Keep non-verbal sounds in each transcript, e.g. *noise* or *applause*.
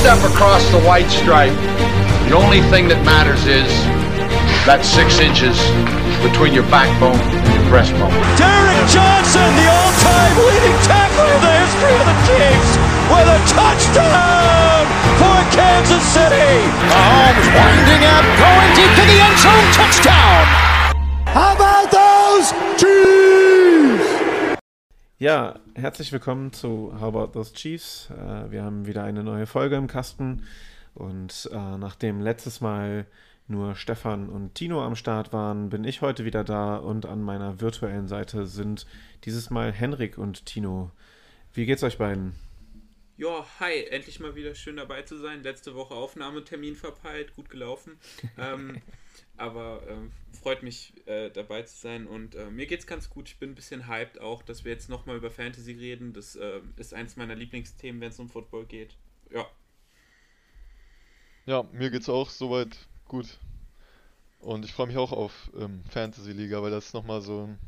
step across the white stripe, the only thing that matters is that six inches between your backbone and your breastbone. Derek Johnson, the all-time leading tackler in the history of the Chiefs, with a touchdown for Kansas City. Mahomes winding up, going deep to the end zone, touchdown. How about those Chiefs? Ja, herzlich willkommen zu How About Those Chiefs. Äh, wir haben wieder eine neue Folge im Kasten und äh, nachdem letztes Mal nur Stefan und Tino am Start waren, bin ich heute wieder da und an meiner virtuellen Seite sind dieses Mal Henrik und Tino. Wie geht's euch beiden? Ja, hi, endlich mal wieder schön dabei zu sein. Letzte Woche Aufnahmetermin verpeilt, gut gelaufen. *laughs* ähm, aber ähm, freut mich äh, dabei zu sein und äh, mir geht's ganz gut. Ich bin ein bisschen hyped auch, dass wir jetzt nochmal über Fantasy reden. Das äh, ist eins meiner Lieblingsthemen, wenn es um Football geht. Ja. Ja, mir geht's auch soweit gut. Und ich freue mich auch auf ähm, Fantasy Liga, weil das ist nochmal so ein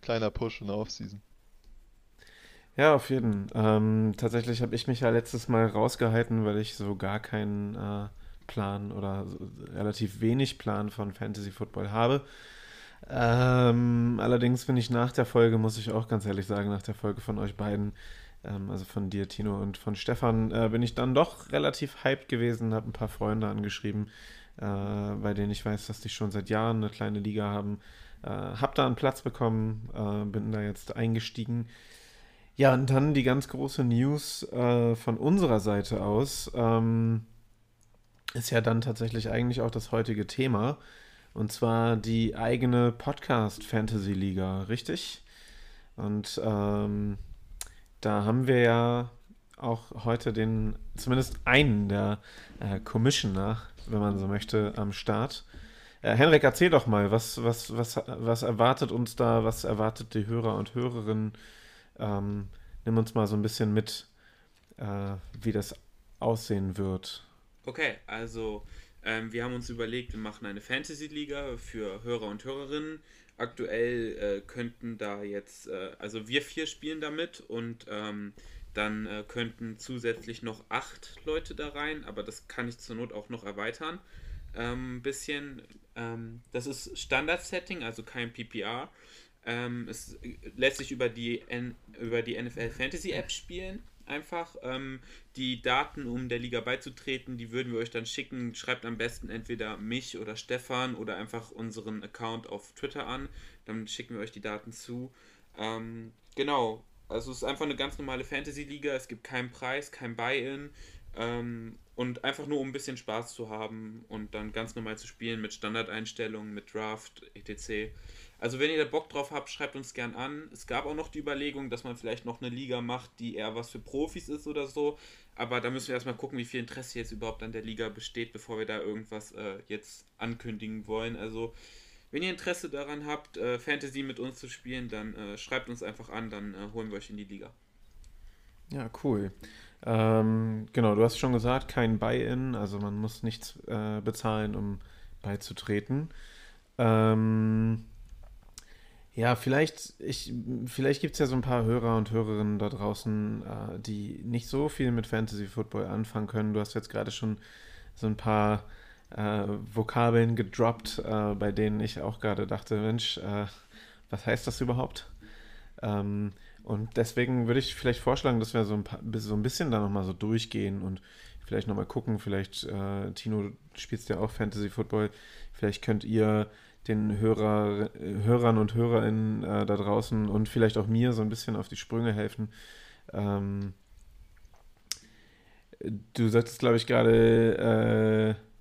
kleiner Push in der Offseason. Ja, auf jeden. Ähm, tatsächlich habe ich mich ja letztes Mal rausgehalten, weil ich so gar keinen äh, Plan oder so relativ wenig Plan von Fantasy Football habe. Ähm, allerdings bin ich nach der Folge, muss ich auch ganz ehrlich sagen, nach der Folge von euch beiden, ähm, also von dir, Tino, und von Stefan, äh, bin ich dann doch relativ hyped gewesen, habe ein paar Freunde angeschrieben, äh, bei denen ich weiß, dass die schon seit Jahren eine kleine Liga haben. Äh, hab da einen Platz bekommen, äh, bin da jetzt eingestiegen. Ja, und dann die ganz große News äh, von unserer Seite aus. Ähm, ist ja dann tatsächlich eigentlich auch das heutige Thema. Und zwar die eigene Podcast Fantasy Liga, richtig? Und ähm, da haben wir ja auch heute den, zumindest einen der äh, Commissioner, wenn man so möchte, am Start. Äh, Henrik, erzähl doch mal, was, was, was, was erwartet uns da, was erwartet die Hörer und Hörerinnen? Ähm, nimm uns mal so ein bisschen mit, äh, wie das aussehen wird. Okay, also ähm, wir haben uns überlegt, wir machen eine Fantasy-Liga für Hörer und Hörerinnen. Aktuell äh, könnten da jetzt, äh, also wir vier spielen damit und ähm, dann äh, könnten zusätzlich noch acht Leute da rein, aber das kann ich zur Not auch noch erweitern. Ein ähm, bisschen, ähm, das ist Standard-Setting, also kein PPR. Ähm, es lässt sich über die, N über die NFL Fantasy App spielen einfach. Ähm, die Daten, um der Liga beizutreten, die würden wir euch dann schicken. Schreibt am besten entweder mich oder Stefan oder einfach unseren Account auf Twitter an. Dann schicken wir euch die Daten zu. Ähm, genau, also es ist einfach eine ganz normale Fantasy-Liga. Es gibt keinen Preis, kein Buy-in. Ähm, und einfach nur um ein bisschen Spaß zu haben und dann ganz normal zu spielen mit Standardeinstellungen, mit Draft, etc. Also wenn ihr da Bock drauf habt, schreibt uns gern an. Es gab auch noch die Überlegung, dass man vielleicht noch eine Liga macht, die eher was für Profis ist oder so. Aber da müssen wir erstmal gucken, wie viel Interesse jetzt überhaupt an der Liga besteht, bevor wir da irgendwas äh, jetzt ankündigen wollen. Also wenn ihr Interesse daran habt, äh, Fantasy mit uns zu spielen, dann äh, schreibt uns einfach an, dann äh, holen wir euch in die Liga. Ja, cool. Ähm, genau, du hast schon gesagt, kein Buy-in, also man muss nichts äh, bezahlen, um beizutreten. Ähm, ja, vielleicht, ich, vielleicht gibt es ja so ein paar Hörer und Hörerinnen da draußen, äh, die nicht so viel mit Fantasy Football anfangen können. Du hast jetzt gerade schon so ein paar äh, Vokabeln gedroppt, äh, bei denen ich auch gerade dachte, Mensch, äh, was heißt das überhaupt? Ähm, und deswegen würde ich vielleicht vorschlagen, dass wir so ein, paar, so ein bisschen da nochmal so durchgehen und vielleicht nochmal gucken. Vielleicht, äh, Tino, spielst ja auch Fantasy Football. Vielleicht könnt ihr den Hörer, Hörern und Hörerinnen äh, da draußen und vielleicht auch mir so ein bisschen auf die Sprünge helfen. Ähm, du sagtest, glaube ich, gerade, äh,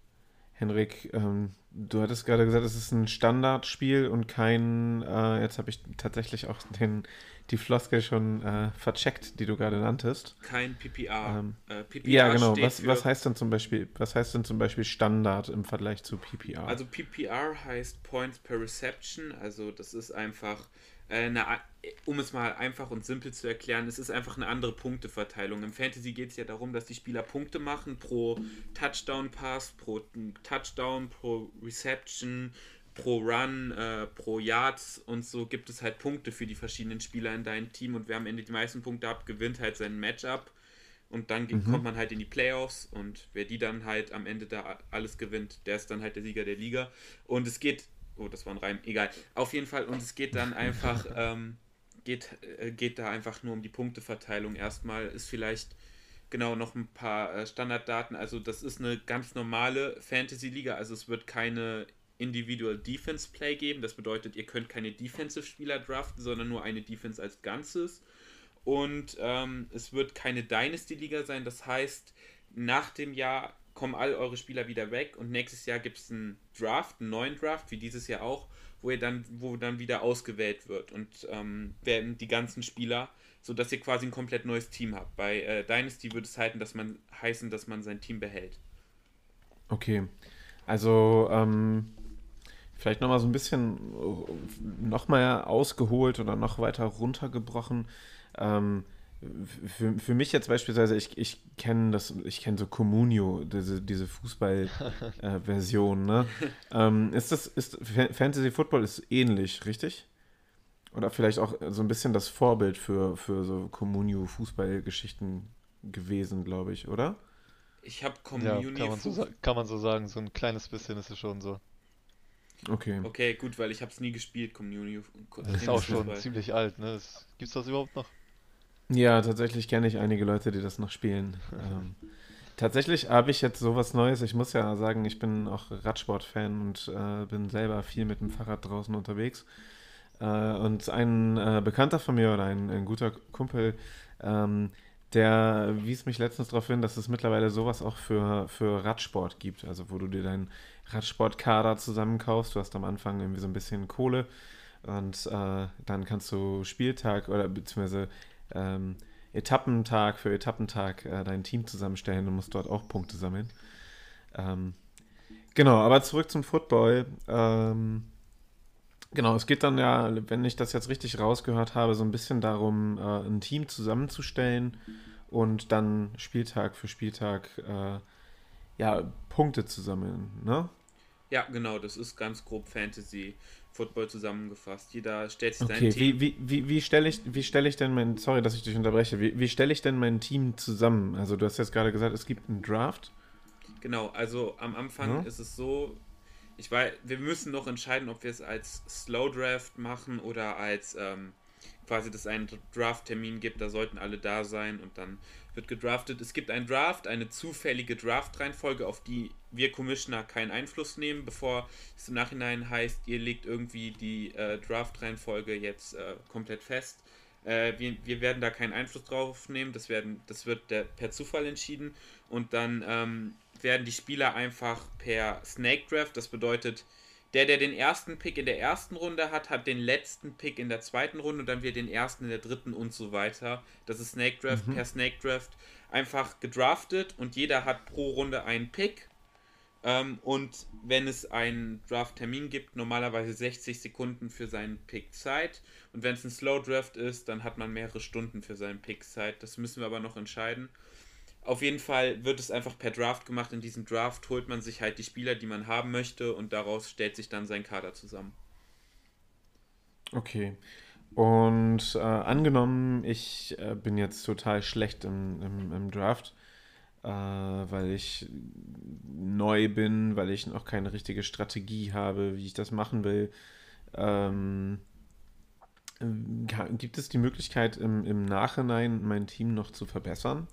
Henrik, ähm, du hattest gerade gesagt, es ist ein Standardspiel und kein, äh, jetzt habe ich tatsächlich auch *laughs* den, die Floskel schon äh, vercheckt, die du gerade nanntest. Kein PPR. Ähm, äh, PPR ja, genau. Was, was heißt denn zum Beispiel, was heißt denn zum Beispiel Standard im Vergleich zu PPR? Also PPR heißt Points per Reception, also das ist einfach eine, um es mal einfach und simpel zu erklären, es ist einfach eine andere Punkteverteilung. Im Fantasy geht es ja darum, dass die Spieler Punkte machen pro Touchdown-Pass, pro Touchdown, pro Reception, pro Run, äh, pro Yards und so gibt es halt Punkte für die verschiedenen Spieler in deinem Team und wer am Ende die meisten Punkte hat, gewinnt halt sein Matchup. und dann mhm. kommt man halt in die Playoffs und wer die dann halt am Ende da alles gewinnt, der ist dann halt der Sieger der Liga. Und es geht, oh, das war ein Reim, egal. Auf jeden Fall, und es geht dann einfach, *laughs* ähm, geht, äh, geht da einfach nur um die Punkteverteilung erstmal. Ist vielleicht genau noch ein paar äh, Standarddaten. Also das ist eine ganz normale Fantasy-Liga, also es wird keine Individual Defense Play geben. Das bedeutet, ihr könnt keine Defensive-Spieler draften, sondern nur eine Defense als Ganzes. Und ähm, es wird keine Dynasty-Liga sein. Das heißt, nach dem Jahr kommen all eure Spieler wieder weg und nächstes Jahr gibt es einen Draft, einen neuen Draft, wie dieses Jahr auch, wo ihr dann, wo dann wieder ausgewählt wird und ähm, werden die ganzen Spieler, sodass ihr quasi ein komplett neues Team habt. Bei äh, Dynasty würde es halten, dass man heißen, dass man sein Team behält. Okay. Also ähm, vielleicht nochmal so ein bisschen nochmal ausgeholt oder noch weiter runtergebrochen. Ähm, für, für mich jetzt beispielsweise, ich, ich kenne das, ich kenne so Communio, diese, diese Fußball-Version, äh, ne? *laughs* ähm, ist das, ist Fantasy Football ist ähnlich, richtig? Oder vielleicht auch so ein bisschen das Vorbild für, für so Communio-Fußballgeschichten gewesen, glaube ich, oder? Ich habe Communio. Ja, kann man, so, kann man so sagen, so ein kleines bisschen ist es schon so. Okay. Okay, gut, weil ich habe es nie gespielt, Communio. Das ist auch schon ziemlich alt, ne? Gibt es das überhaupt noch? Ja, tatsächlich kenne ich einige Leute, die das noch spielen. ähm, tatsächlich habe ich jetzt sowas Neues. Ich muss ja sagen, ich bin auch Radsport-Fan und äh, bin selber viel mit dem Fahrrad draußen unterwegs. Äh, und ein äh, Bekannter von mir oder ein, ein guter Kumpel, ähm, der wies mich letztens darauf hin, dass es mittlerweile sowas auch für, für Radsport gibt. Also wo du dir deinen Radsportkader zusammenkaufst. Du hast am Anfang irgendwie so ein bisschen Kohle und äh, dann kannst du Spieltag oder beziehungsweise ähm, Etappentag für Etappentag äh, dein Team zusammenstellen und musst dort auch Punkte sammeln. Ähm, genau, aber zurück zum Football. Ähm, genau, es geht dann ja, wenn ich das jetzt richtig rausgehört habe, so ein bisschen darum, äh, ein Team zusammenzustellen und dann Spieltag für Spieltag äh, ja, Punkte zu sammeln, ne? Ja, genau, das ist ganz grob Fantasy Football zusammengefasst. Jeder stellt sich okay, sein Team. Wie, wie, wie, stelle ich, wie stell ich denn mein, sorry, dass ich dich unterbreche, wie, wie stelle ich denn mein Team zusammen? Also du hast jetzt gerade gesagt, es gibt einen Draft. Genau, also am Anfang ja. ist es so, ich weiß, wir müssen noch entscheiden, ob wir es als Slow Draft machen oder als ähm, quasi, dass es einen Draft-Termin gibt, da sollten alle da sein und dann wird gedraftet. Es gibt einen Draft, eine zufällige Draft-Reihenfolge, auf die wir Commissioner keinen Einfluss nehmen, bevor es im Nachhinein heißt, ihr legt irgendwie die äh, Draft-Reihenfolge jetzt äh, komplett fest. Äh, wir, wir, werden da keinen Einfluss drauf nehmen, das, werden, das wird der, per Zufall entschieden und dann ähm, werden die Spieler einfach per Snake Draft, das bedeutet, der, der den ersten Pick in der ersten Runde hat, hat den letzten Pick in der zweiten Runde und dann wird den ersten in der dritten und so weiter. Das ist Snake Draft mhm. per Snake Draft einfach gedraftet und jeder hat pro Runde einen Pick. Ähm, und wenn es einen Draft-Termin gibt, normalerweise 60 Sekunden für seinen Pick Zeit. Und wenn es ein Slow Draft ist, dann hat man mehrere Stunden für seinen Pick Zeit. Das müssen wir aber noch entscheiden. Auf jeden Fall wird es einfach per Draft gemacht. In diesem Draft holt man sich halt die Spieler, die man haben möchte und daraus stellt sich dann sein Kader zusammen. Okay. Und äh, angenommen, ich äh, bin jetzt total schlecht im, im, im Draft, äh, weil ich neu bin, weil ich noch keine richtige Strategie habe, wie ich das machen will. Ähm, gibt es die Möglichkeit, im, im Nachhinein mein Team noch zu verbessern?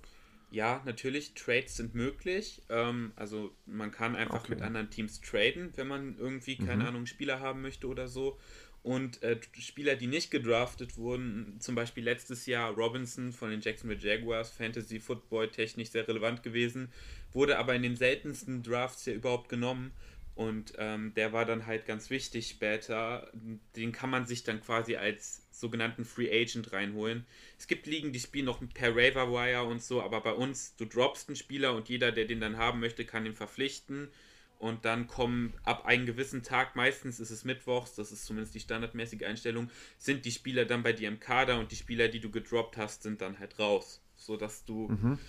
Ja, natürlich, Trades sind möglich. Ähm, also man kann einfach okay. mit anderen Teams traden, wenn man irgendwie, keine mhm. Ahnung, Spieler haben möchte oder so. Und äh, Spieler, die nicht gedraftet wurden, zum Beispiel letztes Jahr Robinson von den Jacksonville Jaguars, Fantasy Football technisch sehr relevant gewesen, wurde aber in den seltensten Drafts ja überhaupt genommen. Und ähm, der war dann halt ganz wichtig später. Den kann man sich dann quasi als sogenannten Free Agent reinholen. Es gibt Ligen, die spielen noch per Raver Wire und so, aber bei uns, du droppst einen Spieler und jeder, der den dann haben möchte, kann ihn verpflichten. Und dann kommen ab einem gewissen Tag, meistens ist es mittwochs, das ist zumindest die standardmäßige Einstellung, sind die Spieler dann bei dir im Kader und die Spieler, die du gedroppt hast, sind dann halt raus. Sodass du, mhm.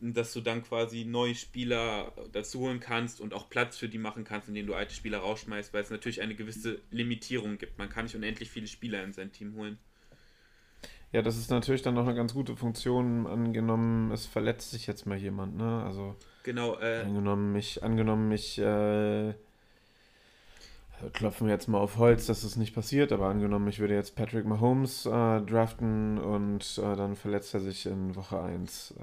Dass du dann quasi neue Spieler dazu holen kannst und auch Platz für die machen kannst, indem du alte Spieler rausschmeißt, weil es natürlich eine gewisse Limitierung gibt. Man kann nicht unendlich viele Spieler in sein Team holen. Ja, das ist natürlich dann noch eine ganz gute Funktion, angenommen, es verletzt sich jetzt mal jemand, ne? Also Genau, äh, angenommen, mich, angenommen, mich, äh, klopfen wir jetzt mal auf Holz, dass es nicht passiert, aber angenommen, ich würde jetzt Patrick Mahomes äh, draften und äh, dann verletzt er sich in Woche 1.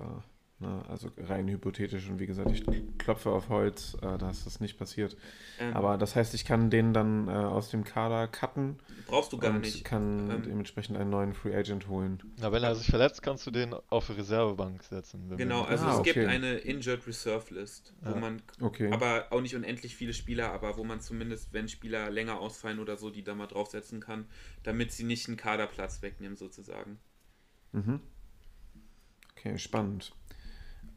Ne? Also rein hypothetisch und wie gesagt, ich klopfe auf Holz, äh, dass das nicht passiert. ähm, Aber das heißt, ich kann den dann äh, aus dem Kader cutten brauchst du gar und nicht. kann Ähm, dementsprechend einen neuen Free Agent holen. Na, wenn er sich verletzt, kannst du den auf die Reservebank setzen. Genau, wir- also Ah, es gibt okay. eine Injured Reserve List, wo Ja. man Okay. aber auch nicht unendlich viele Spieler, aber wo man zumindest, wenn Spieler länger ausfallen oder so, die da mal draufsetzen kann, damit sie nicht einen Kaderplatz wegnehmen sozusagen. Mhm. Okay, spannend.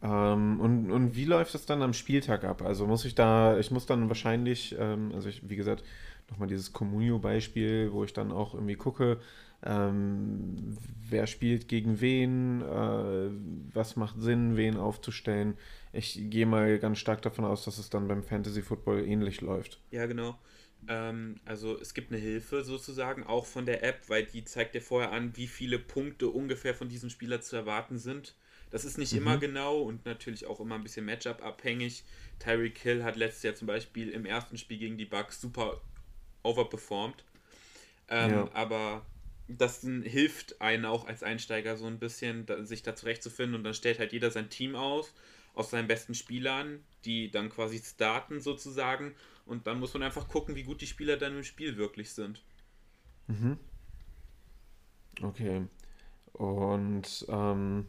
Ähm, und, und wie läuft es dann am Spieltag ab? Also muss ich da, ich muss dann wahrscheinlich, ähm, also ich, wie gesagt, nochmal dieses Comunio-Beispiel, wo ich dann auch irgendwie gucke, ähm, wer spielt gegen wen, äh, was macht Sinn, wen aufzustellen. Ich gehe mal ganz stark davon aus, dass es dann beim Fantasy Football ähnlich läuft. Ja, genau. Ähm, also es gibt eine Hilfe sozusagen auch von der App, weil die zeigt dir vorher an, wie viele Punkte ungefähr von diesem Spieler zu erwarten sind. Das ist nicht immer genau und natürlich auch immer ein bisschen Matchup abhängig. Tyreek Hill hat letztes Jahr zum Beispiel im ersten Spiel gegen die Bucks super overperformed. Ähm, Ja. Aber das hilft einen auch als Einsteiger so ein bisschen, sich da zurechtzufinden und dann stellt halt jeder sein Team aus, aus seinen besten Spielern, die dann quasi starten sozusagen und dann muss man einfach gucken, wie gut die Spieler dann im Spiel wirklich sind. Okay. Und ähm,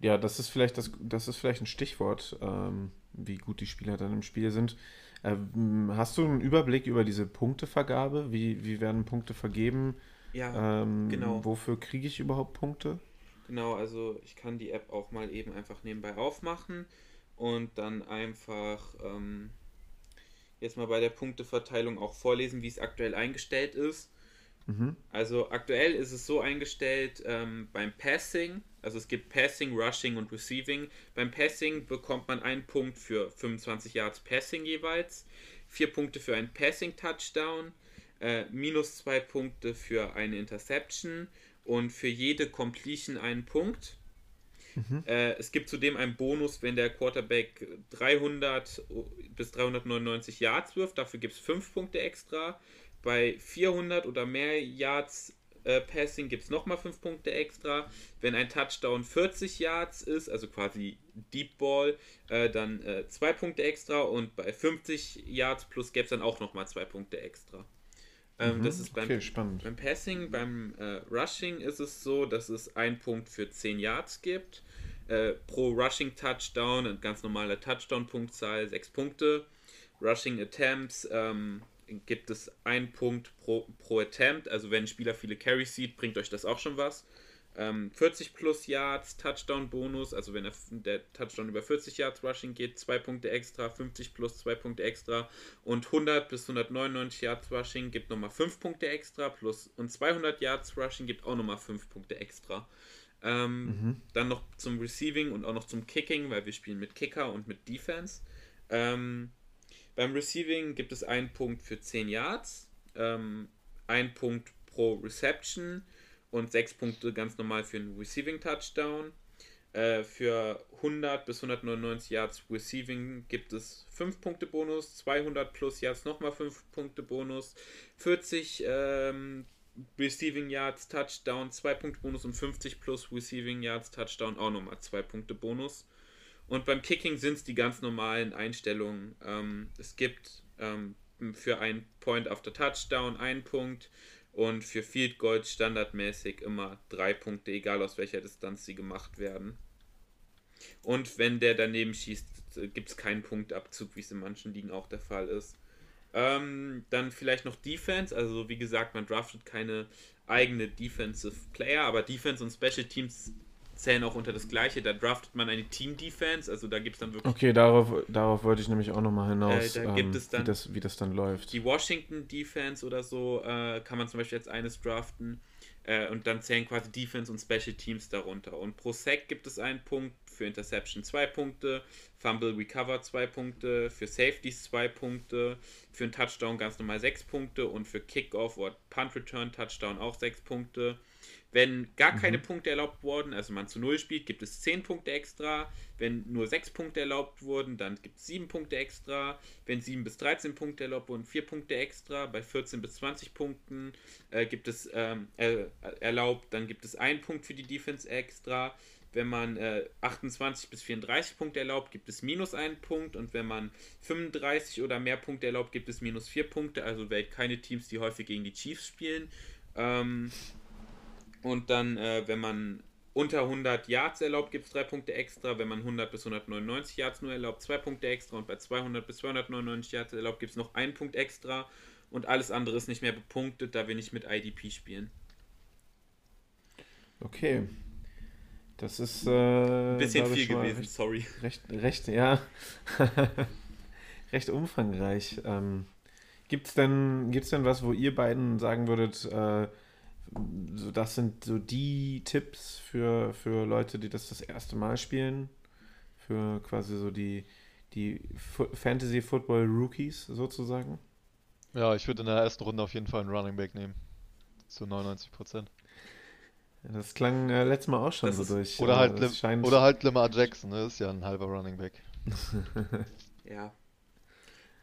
ja, das ist vielleicht das, das ist vielleicht ein Stichwort, ähm, wie gut die Spieler dann im Spiel sind. Ähm, hast du einen Überblick über diese Punktevergabe? Wie, wie werden Punkte vergeben? Ja, Ähm, genau. Wofür kriege ich überhaupt Punkte? genau, also ich kann die App auch mal eben einfach nebenbei aufmachen und dann einfach ähm, jetzt mal bei der Punkteverteilung auch vorlesen, wie es aktuell eingestellt ist. Mhm. Also aktuell ist es so eingestellt ähm, beim Passing, also es gibt Passing, Rushing und Receiving. Beim Passing bekommt man einen Punkt für 25 Yards Passing jeweils, vier Punkte für einen Passing Touchdown, äh, minus zwei Punkte für eine Interception und für jede Completion einen Punkt. Äh, es gibt zudem einen Bonus, wenn der Quarterback 300 bis 399 Yards wirft. Dafür gibt es 5 Punkte extra. Bei 400 oder mehr Yards äh, Passing gibt es nochmal 5 Punkte extra. Wenn ein Touchdown 40 Yards ist, also quasi Deep Ball, äh, dann 2 Punkte extra. Und bei 50 Yards plus gäbe es dann auch nochmal 2 Punkte extra. Ähm, das ist beim Okay, spannend. beim Passing, beim äh, Rushing ist es so, dass es einen Punkt für 10 Yards gibt. Äh, pro Rushing Touchdown, eine ganz normale Touchdown-Punktzahl, 6 Punkte. Rushing Attempts ähm, gibt es einen Punkt pro, pro Attempt. Also wenn ein Spieler viele Carries sieht, bringt euch das auch schon was. Ähm, 40 plus Yards, Touchdown-Bonus, also wenn der, der Touchdown über 40 Yards Rushing geht, 2 Punkte extra, 50 plus 2 Punkte extra und 100 bis 199 Yards Rushing gibt nochmal 5 Punkte extra plus und 200 Yards Rushing gibt auch nochmal 5 Punkte extra. Ähm, Dann noch zum Receiving und auch noch zum Kicking, weil wir spielen mit Kicker und mit Defense. Ähm, beim Receiving gibt es einen Punkt für 10 Yards, ähm, ein Punkt pro Reception und 6 Punkte ganz normal für einen Receiving Touchdown. Äh, für 100 bis 199 Yards Receiving gibt es 5 Punkte Bonus, 200 plus Yards nochmal 5 Punkte Bonus, 40 ähm, Receiving Yards Touchdown 2 Punkte Bonus und 50 plus Receiving Yards Touchdown auch nochmal 2 Punkte Bonus. Und beim Kicking sind es die ganz normalen Einstellungen. Ähm, es gibt ähm, für einen Point after Touchdown einen Punkt und für Field Goal standardmäßig immer drei Punkte, egal aus welcher Distanz sie gemacht werden. Und wenn der daneben schießt, gibt es keinen Punktabzug, wie es in manchen Ligen auch der Fall ist. Ähm, dann vielleicht noch Defense, also wie gesagt, man draftet keine eigene Defensive Player, aber Defense und Special Teams zählen auch unter das gleiche. Da draftet man eine Team Defense, also da gibt es dann wirklich Okay, darauf, darauf wollte ich nämlich auch nochmal hinaus, Äh, da gibt ähm, es dann- wie, das, wie das dann läuft. die Washington Defense oder so äh, kann man zum Beispiel jetzt eines draften äh, und dann zählen quasi Defense und Special Teams darunter. Und pro Sack gibt es einen Punkt, für Interception zwei Punkte, Fumble Recover zwei Punkte, für Safeties zwei Punkte, für einen Touchdown ganz normal sechs Punkte und für Kickoff oder Punt Return Touchdown auch sechs Punkte. Wenn gar keine mhm. Punkte erlaubt wurden, also man zu Null spielt, gibt es 10 Punkte extra. Wenn nur 6 Punkte erlaubt wurden, dann gibt es 7 Punkte extra. Wenn 7 bis 13 Punkte erlaubt wurden, 4 Punkte extra. Bei 14 bis 20 Punkten äh, gibt es ähm, äh, erlaubt, dann gibt es 1 Punkt für die Defense extra. Wenn man äh, 28 bis 34 Punkte erlaubt, gibt es minus 1 Punkt. Und wenn man 35 oder mehr Punkte erlaubt, gibt es minus 4 Punkte. Also wählt keine Teams, die häufig gegen die Chiefs spielen. Ähm, und dann, äh, wenn man unter 100 Yards erlaubt, gibt es 3 Punkte extra. Wenn man 100 bis 199 Yards nur erlaubt, 2 Punkte extra. Und bei 200 bis 299 Yards erlaubt, gibt es noch 1 Punkt extra. Und alles andere ist nicht mehr bepunktet, da wir nicht mit IDP spielen. Okay. Das ist. Äh, Ein bisschen viel gewesen, recht, sorry. Recht, recht ja. *laughs* recht umfangreich. Ähm, Gibt es denn, gibt's denn was, wo ihr beiden sagen würdet, äh, so, das sind so die Tipps für, für Leute, die das das erste Mal spielen. Für quasi so die, die Fantasy Football Rookies sozusagen. Ja, ich würde in der ersten Runde auf jeden Fall einen Running Back nehmen. Zu 99 Prozent. Das klang äh, letztes Mal auch schon das so durch. Oder halt, Lim scheint... oder halt Lamar Jackson, ne? ist ja ein halber Running Back. *laughs* ja.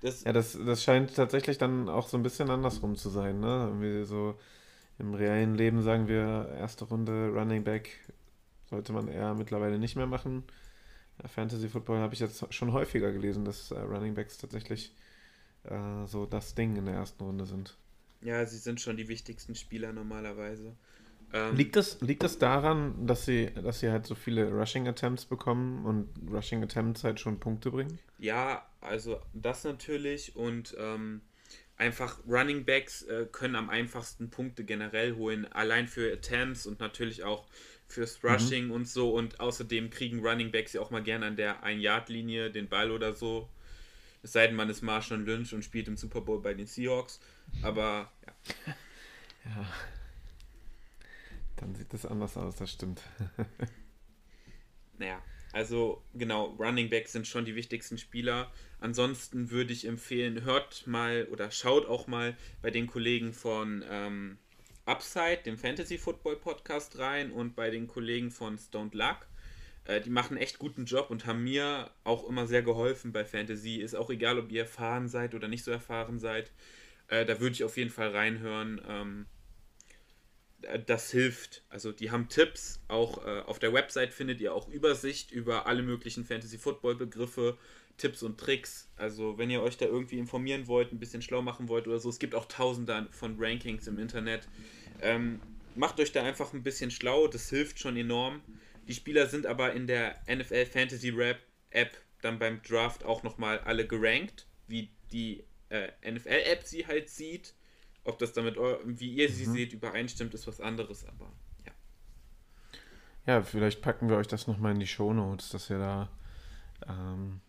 Das ja, das, das scheint tatsächlich dann auch so ein bisschen andersrum zu sein, ne? Irgendwie so im realen Leben sagen wir, erste Runde Running Back sollte man eher mittlerweile nicht mehr machen. Fantasy Football habe ich jetzt schon häufiger gelesen, dass äh, Running Backs tatsächlich äh, so das Ding in der ersten Runde sind. Ja, sie sind schon die wichtigsten Spieler normalerweise. Ähm, liegt, das, liegt das daran, dass sie, dass sie halt so viele Rushing Attempts bekommen und Rushing Attempts halt schon Punkte bringen? Ja, also das natürlich und ähm, einfach Running Backs äh, können am einfachsten Punkte generell holen, allein für Attempts und natürlich auch fürs mhm. Rushing mhm. und so. Und außerdem kriegen Running Backs ja auch mal gerne an der 1-Yard-Linie den Ball oder so. Es sei denn, man ist Marshall Lynch und spielt im Super Bowl bei den Seahawks. Aber ja. *laughs* ja. Dann sieht das anders aus, das stimmt. *laughs* naja, also genau, Running Backs sind schon die wichtigsten Spieler. Ansonsten würde ich empfehlen, hört mal oder schaut auch mal bei den Kollegen von ähm, Upside, dem Fantasy Football Podcast rein und bei den Kollegen von Stoned Luck. Äh, die machen echt guten Job und haben mir auch immer sehr geholfen bei Fantasy. Ist auch egal, ob ihr erfahren seid oder nicht so erfahren seid. Äh, da würde ich auf jeden Fall reinhören. Ähm, äh, das hilft. Also die haben Tipps, auch äh, auf der Website findet ihr auch Übersicht über alle möglichen Fantasy-Football-Begriffe, Tipps und Tricks. Also wenn ihr euch da irgendwie informieren wollt, ein bisschen schlau machen wollt oder so, es gibt auch tausende von Rankings im Internet. Ähm, macht euch da einfach ein bisschen schlau, das hilft schon enorm. Die Spieler sind aber in der NFL Fantasy Rap App dann beim Draft auch nochmal alle gerankt, wie die äh, NFL-App sie halt sieht. Ob das damit, wie ihr sie mhm. seht, übereinstimmt, ist was anderes, aber ja. Ja, vielleicht packen wir euch das nochmal in die Show Notes, dass ihr da ähm,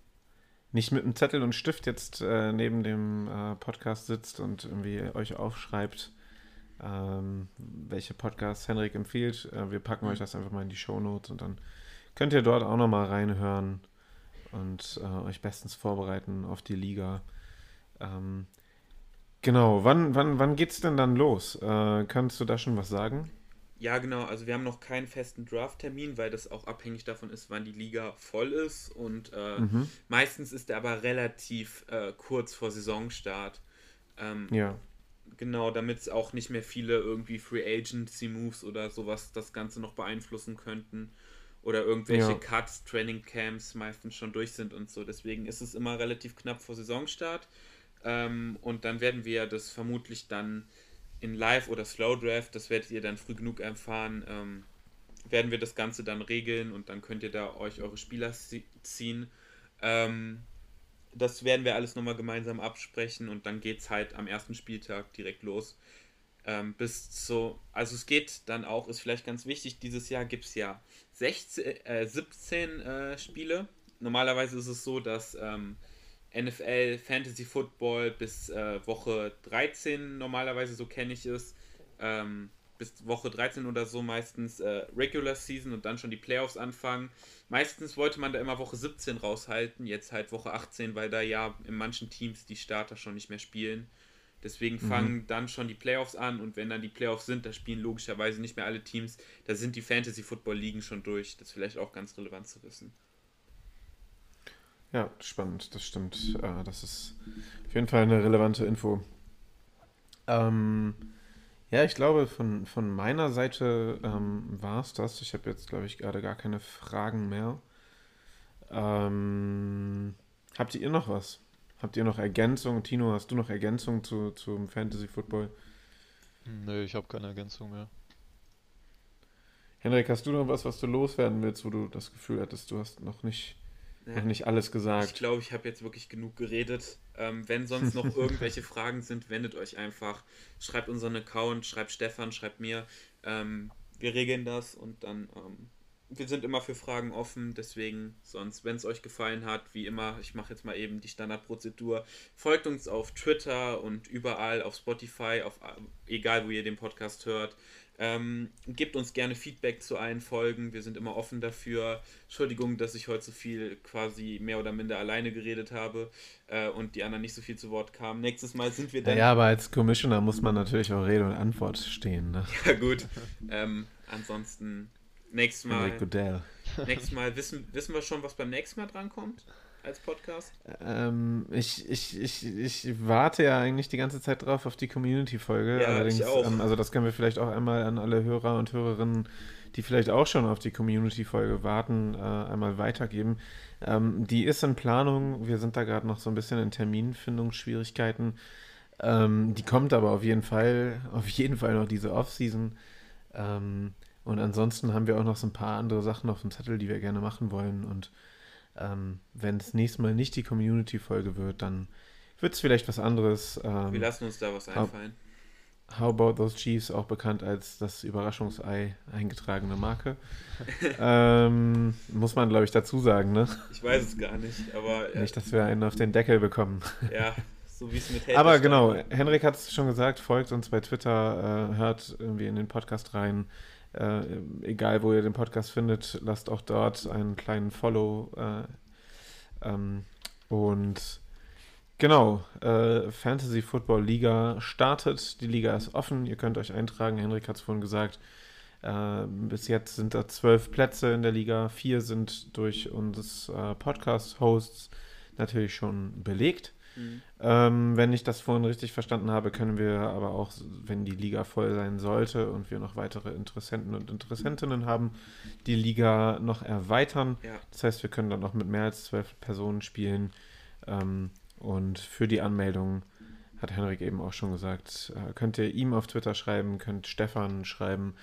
nicht mit einem Zettel und Stift jetzt äh, neben dem äh, Podcast sitzt und irgendwie euch aufschreibt, ähm, welche Podcasts Henrik empfiehlt. Äh, wir packen mhm. euch das einfach mal in die Show Notes und dann könnt ihr dort auch nochmal reinhören und äh, euch bestens vorbereiten auf die Liga. Ähm, Genau, wann, wann, wann geht's denn dann los? Äh, kannst du da schon was sagen? Ja, genau. Also wir haben noch keinen festen Draft-Termin, weil das auch abhängig davon ist, wann die Liga voll ist. Und äh, mhm. meistens ist er aber relativ äh, kurz vor Saisonstart. Ähm, ja. Genau, damit es auch nicht mehr viele irgendwie Free Agency Moves oder sowas das Ganze noch beeinflussen könnten. Oder irgendwelche ja. Cuts, Training Camps meistens schon durch sind und so. Deswegen ist es immer relativ knapp vor Saisonstart. Ähm, und dann werden wir das vermutlich dann in Live oder Slow Draft, das werdet ihr dann früh genug erfahren, ähm, werden wir das Ganze dann regeln und dann könnt ihr da euch eure Spieler ziehen. Ähm, das werden wir alles nochmal gemeinsam absprechen und dann geht es halt am ersten Spieltag direkt los. Ähm, bis zu, also es geht dann auch, ist vielleicht ganz wichtig, dieses Jahr gibt es ja 16, äh, 17 äh, Spiele. Normalerweise ist es so, dass ähm, NFL Fantasy Football bis äh, Woche 13 normalerweise, so kenne ich es. Ähm, bis Woche 13 oder so meistens äh, Regular Season und dann schon die Playoffs anfangen. Meistens wollte man da immer Woche 17 raushalten, jetzt halt Woche 18, weil da ja in manchen Teams die Starter schon nicht mehr spielen. Deswegen fangen dann schon die Playoffs an und wenn dann die Playoffs sind, da spielen logischerweise nicht mehr alle Teams, da sind die Fantasy Football Ligen schon durch. Das ist vielleicht auch ganz relevant zu wissen. Ja, spannend, das stimmt. Äh, das ist auf jeden Fall eine relevante Info. Ähm, ja, ich glaube, von, von meiner Seite ähm, war es das. Ich habe jetzt, glaube ich, gerade gar keine Fragen mehr. Ähm, habt ihr noch was? Habt ihr noch Ergänzungen? Tino, hast du noch Ergänzungen zu, zum Fantasy Football? Nö, ich habe keine Ergänzung mehr. Henrik, hast du noch was, was du loswerden willst, wo du das Gefühl hattest, du hast noch nicht, noch nicht alles Ich gesagt? glaube, ich habe jetzt wirklich genug geredet. Ähm, wenn sonst noch *laughs* irgendwelche Fragen sind, wendet euch einfach. Schreibt unseren Account, schreibt Stefan, schreibt mir. Ähm, wir regeln das und dann. Ähm, wir sind immer für Fragen offen, deswegen sonst, wenn es euch gefallen hat, wie immer, ich mache jetzt mal eben die Standardprozedur. Folgt uns auf Twitter und überall auf Spotify, auf egal wo ihr den Podcast hört. Ähm, gebt uns gerne Feedback zu allen Folgen. Wir sind immer offen dafür. Entschuldigung, dass ich heute so viel quasi mehr oder minder alleine geredet habe äh, und die anderen nicht so viel zu Wort kamen. Nächstes Mal sind wir dann. Ja, aber als Commissioner muss man natürlich auch Rede und Antwort stehen. Ne? Ja, gut. Ähm, ansonsten, nächstes Mal, nächstes Mal wissen, wissen wir schon, was beim nächsten Mal drankommt als Podcast. Ähm, ich, ich, ich, ich warte ja eigentlich die ganze Zeit drauf auf die Community-Folge. Ja, Allerdings, ich auch. Ähm, also das können wir vielleicht auch einmal an alle Hörer und Hörerinnen, die vielleicht auch schon auf die Community-Folge warten, äh, einmal weitergeben. Ähm, die ist in Planung. Wir sind da gerade noch so ein bisschen in Terminfindungsschwierigkeiten. Ähm, die kommt aber auf jeden Fall, auf jeden Fall noch diese Off-Season. Ähm, und ansonsten haben wir auch noch so ein paar andere Sachen auf dem Zettel, die wir gerne machen wollen. Und ähm, wenn es nächstes Mal nicht die Community-Folge wird, dann wird es vielleicht was anderes. Ähm, Wir lassen uns da was einfallen. How About Those Chiefs, auch bekannt als das Überraschungsei eingetragene Marke. *laughs* ähm, muss man, glaube ich, dazu sagen, ne? Ich weiß es gar nicht, aber äh, Nicht, dass wir einen auf den Deckel bekommen. ja, so wie es mit *laughs* Hate Aber genau, Henrik hat es schon gesagt, folgt uns bei Twitter, äh, hört irgendwie in den Podcast rein. Äh, egal, wo ihr den Podcast findet, lasst auch dort einen kleinen Follow. Äh, ähm, und genau, äh, Fantasy Football Liga startet. Die Liga ist offen, ihr könnt euch eintragen. Henrik hat es vorhin gesagt. Äh, bis jetzt sind da zwölf Plätze in der Liga. Vier sind durch uns äh, Podcast-Hosts natürlich schon belegt. Mhm. Ähm, wenn ich das vorhin richtig verstanden habe, können wir aber auch, wenn die Liga voll sein sollte und wir noch weitere Interessenten und Interessentinnen haben, die Liga noch erweitern. Ja. Das heißt, wir können dann noch mit mehr als zwölf Personen spielen. Ähm, und für die Anmeldung, hat Henrik eben auch schon gesagt, äh, könnt ihr ihm auf Twitter schreiben, könnt Stefan schreiben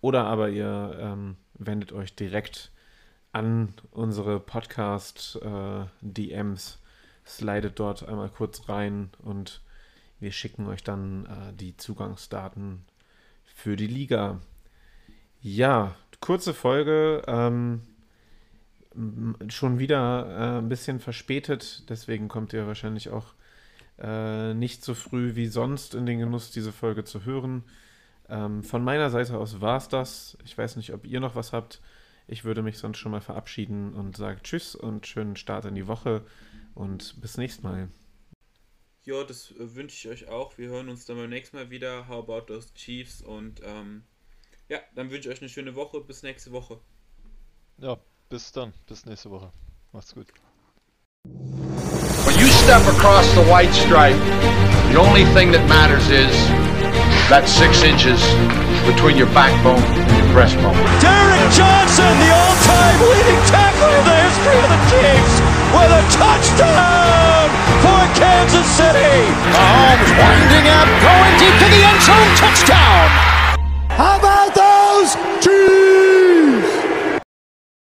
oder aber ihr ähm, wendet euch direkt an unsere Podcast-DMs slidet dort einmal kurz rein und wir schicken euch dann äh, die Zugangsdaten für die Liga. Ja, kurze Folge. Ähm, schon wieder äh, ein bisschen verspätet, deswegen kommt ihr wahrscheinlich auch äh, nicht so früh wie sonst in den Genuss, diese Folge zu hören. Ähm, von meiner Seite aus war es das. Ich weiß nicht, ob ihr noch was habt. Ich würde mich sonst schon mal verabschieden und sage Tschüss und schönen Start in die Woche und bis nächstes Mal. Ja, das äh, wünsche ich euch auch. Wir hören uns dann beim nächsten Mal wieder. How about those Chiefs? Und ähm, ja, dann wünsche ich euch eine schöne Woche. Bis nächste Woche. Ja, bis dann. Bis nächste Woche. Macht's gut. When you step across the white stripe, the only thing that matters is that six inches between your backbone and your breastbone. Derek Johnson, the all-time leading tackler in the history of the Chiefs, with a touchdown for Kansas City. Mahomes winding up, going deep to the end zone, touchdown! How about those Chiefs?